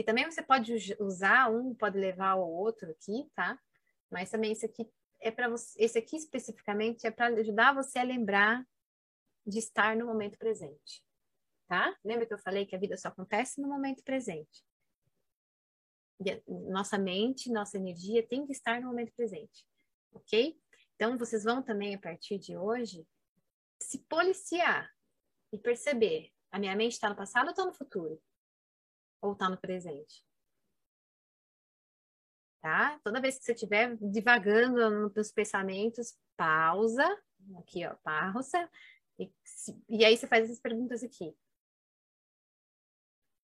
E também você pode usar um, pode levar ao outro aqui, tá? Mas também esse aqui é para você, esse aqui especificamente é para ajudar você a lembrar de estar no momento presente, tá? Lembra que eu falei que a vida só acontece no momento presente? Nossa mente, nossa energia tem que estar no momento presente, ok? Então, vocês vão também, a partir de hoje, se policiar e perceber: a minha mente está no passado ou está no futuro? Ou está no presente? Tá? Toda vez que você estiver divagando nos pensamentos, pausa, aqui ó, pausa, e, e aí você faz essas perguntas aqui.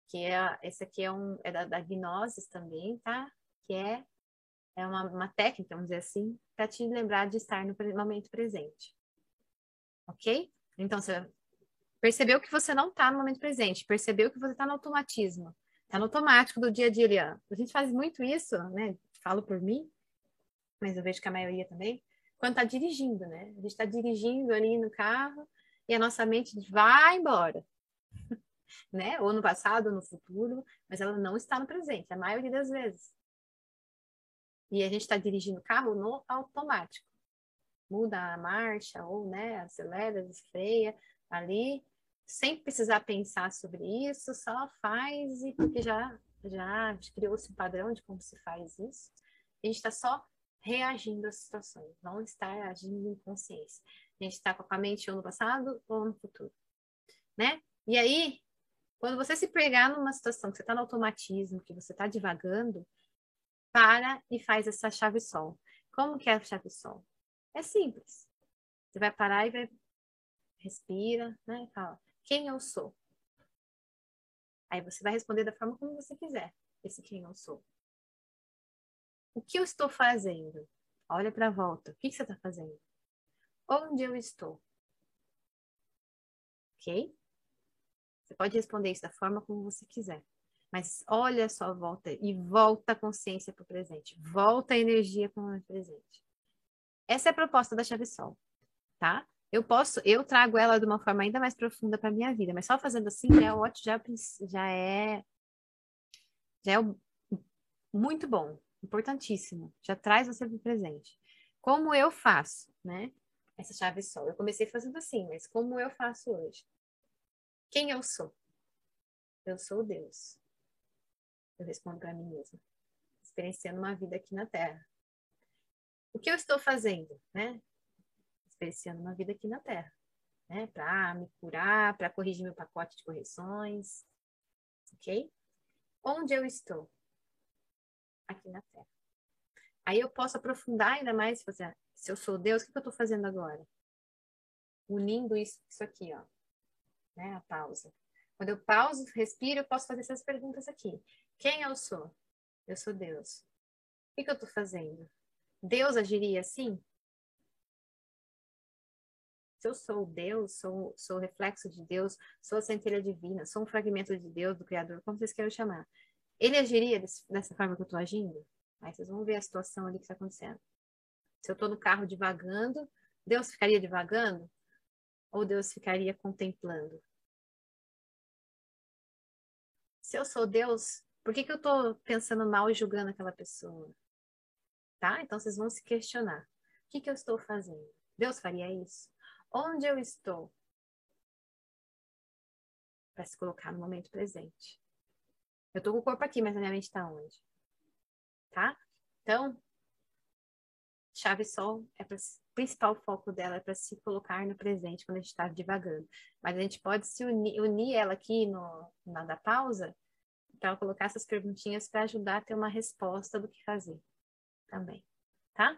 Que é, esse aqui é, um, é da, da Gnosis também, tá? Que é, é uma, uma técnica, vamos dizer assim, para te lembrar de estar no momento presente. Ok? Então, você percebeu que você não está no momento presente, percebeu que você está no automatismo, está no automático do dia a dia. A gente faz muito isso, né? Falo por mim, mas eu vejo que a maioria também, quando está dirigindo, né? A gente está dirigindo ali no carro e a nossa mente vai embora. né? Ou no passado, ou no futuro, mas ela não está no presente, a maioria das vezes. E a gente está dirigindo o carro no automático. Muda a marcha, ou né, acelera, desfreia ali, sem precisar pensar sobre isso, só faz, e porque já, já criou-se um padrão de como se faz isso. A gente está só reagindo às situações, não está agindo em consciência. A gente está com a mente ou no passado ou no futuro, né? E aí, quando você se pegar numa situação que você está no automatismo, que você está divagando, para e faz essa chave sol. Como que é a chave sol? É simples. Você vai parar e vai respira, né? Fala: "Quem eu sou?". Aí você vai responder da forma como você quiser. Esse quem eu sou. O que eu estou fazendo? Olha para a volta. O que, que você está fazendo? Onde eu estou? Ok? Você pode responder isso da forma como você quiser. Mas olha a sua volta e volta a consciência para o presente. Volta a energia para o presente. Essa é a proposta da chave sol, tá? Eu posso, eu trago ela de uma forma ainda mais profunda para minha vida, mas só fazendo assim já é ótimo, já, já é já é muito bom, importantíssimo. Já traz você para o presente. Como eu faço, né? essa chave sol. Eu comecei fazendo assim, mas como eu faço hoje? Quem eu sou? Eu sou Deus. Eu respondo para mim mesma, experienciando uma vida aqui na Terra. O que eu estou fazendo, né? Experienciando uma vida aqui na Terra, né? Para me curar, para corrigir meu pacote de correções, ok? Onde eu estou? Aqui na Terra. Aí eu posso aprofundar ainda mais, fazer, se eu sou Deus, o que, eu estou fazendo agora? Unindo isso, isso aqui, ó. Né? A pausa. Quando eu pauso, respiro, eu posso fazer essas perguntas aqui. Quem eu sou? Eu sou Deus. O que, que eu estou fazendo? Deus agiria assim? Se eu sou Deus, sou, sou reflexo de Deus, sou a centelha divina, sou um fragmento de Deus, do Criador, como vocês queiram chamar, ele agiria desse, dessa forma que eu estou agindo? Aí vocês vão ver a situação ali que está acontecendo. Se eu estou no carro divagando, Deus ficaria divagando? Ou Deus ficaria contemplando? Se eu sou Deus, por que, que eu estou pensando mal e julgando aquela pessoa? Tá? Então vocês vão se questionar. O que, que eu estou fazendo? Deus faria isso? Onde eu estou? Para se colocar no momento presente. Eu estou com o corpo aqui, mas a minha mente está onde? Tá? Então, chave sol é para principal foco dela é para se colocar no presente quando a gente está divagando. Mas a gente pode se unir, unir ela aqui no, na da pausa para colocar essas perguntinhas para ajudar a ter uma resposta do que fazer também, tá?